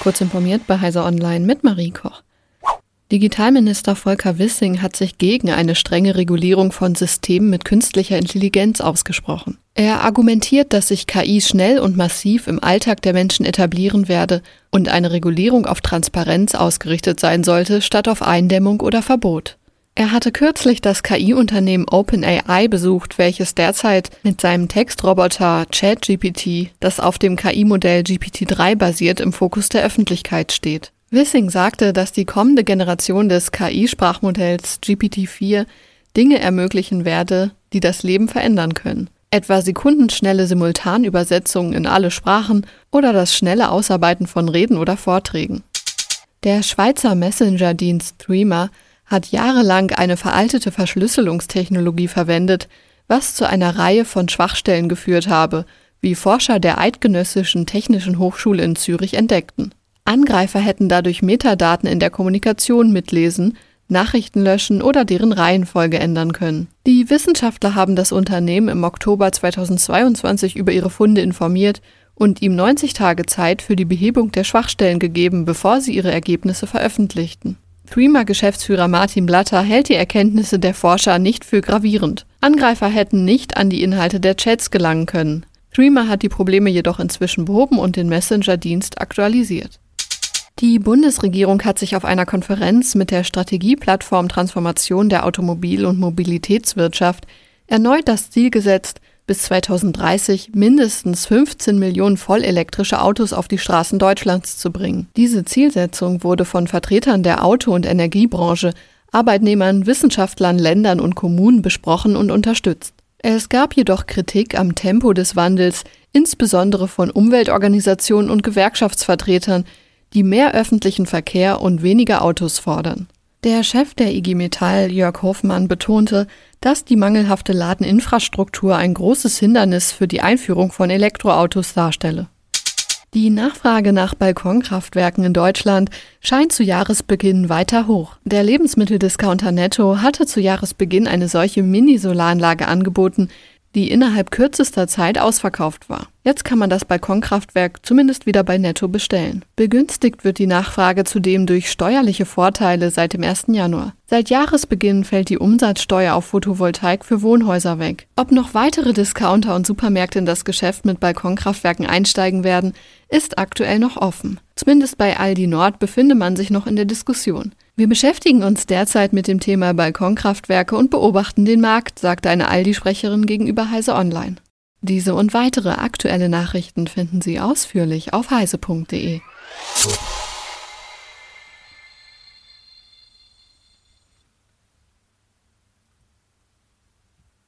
Kurz informiert bei Heise Online mit Marie Koch. Digitalminister Volker Wissing hat sich gegen eine strenge Regulierung von Systemen mit künstlicher Intelligenz ausgesprochen. Er argumentiert, dass sich KI schnell und massiv im Alltag der Menschen etablieren werde und eine Regulierung auf Transparenz ausgerichtet sein sollte, statt auf Eindämmung oder Verbot. Er hatte kürzlich das KI-Unternehmen OpenAI besucht, welches derzeit mit seinem Textroboter ChatGPT, das auf dem KI-Modell GPT-3 basiert, im Fokus der Öffentlichkeit steht. Wissing sagte, dass die kommende Generation des KI-Sprachmodells GPT-4 Dinge ermöglichen werde, die das Leben verändern können. Etwa sekundenschnelle Simultanübersetzungen in alle Sprachen oder das schnelle Ausarbeiten von Reden oder Vorträgen. Der Schweizer Messenger-Dienst Threema hat jahrelang eine veraltete Verschlüsselungstechnologie verwendet, was zu einer Reihe von Schwachstellen geführt habe, wie Forscher der Eidgenössischen Technischen Hochschule in Zürich entdeckten. Angreifer hätten dadurch Metadaten in der Kommunikation mitlesen, Nachrichten löschen oder deren Reihenfolge ändern können. Die Wissenschaftler haben das Unternehmen im Oktober 2022 über ihre Funde informiert und ihm 90 Tage Zeit für die Behebung der Schwachstellen gegeben, bevor sie ihre Ergebnisse veröffentlichten. Threema-Geschäftsführer Martin Blatter hält die Erkenntnisse der Forscher nicht für gravierend. Angreifer hätten nicht an die Inhalte der Chats gelangen können. Threema hat die Probleme jedoch inzwischen behoben und den Messenger-Dienst aktualisiert. Die Bundesregierung hat sich auf einer Konferenz mit der Strategieplattform Transformation der Automobil- und Mobilitätswirtschaft erneut das Ziel gesetzt, bis 2030 mindestens 15 Millionen vollelektrische Autos auf die Straßen Deutschlands zu bringen. Diese Zielsetzung wurde von Vertretern der Auto- und Energiebranche, Arbeitnehmern, Wissenschaftlern, Ländern und Kommunen besprochen und unterstützt. Es gab jedoch Kritik am Tempo des Wandels, insbesondere von Umweltorganisationen und Gewerkschaftsvertretern, die mehr öffentlichen Verkehr und weniger Autos fordern. Der Chef der IG Metall, Jörg Hofmann, betonte, dass die mangelhafte Ladeninfrastruktur ein großes Hindernis für die Einführung von Elektroautos darstelle. Die Nachfrage nach Balkonkraftwerken in Deutschland scheint zu Jahresbeginn weiter hoch. Der Lebensmitteldiscounter Netto hatte zu Jahresbeginn eine solche Mini-Solaranlage angeboten, die innerhalb kürzester Zeit ausverkauft war. Jetzt kann man das Balkonkraftwerk zumindest wieder bei Netto bestellen. Begünstigt wird die Nachfrage zudem durch steuerliche Vorteile seit dem 1. Januar. Seit Jahresbeginn fällt die Umsatzsteuer auf Photovoltaik für Wohnhäuser weg. Ob noch weitere Discounter und Supermärkte in das Geschäft mit Balkonkraftwerken einsteigen werden, ist aktuell noch offen. Zumindest bei Aldi Nord befinde man sich noch in der Diskussion. Wir beschäftigen uns derzeit mit dem Thema Balkonkraftwerke und beobachten den Markt, sagte eine Aldi-Sprecherin gegenüber Heise Online. Diese und weitere aktuelle Nachrichten finden Sie ausführlich auf heise.de.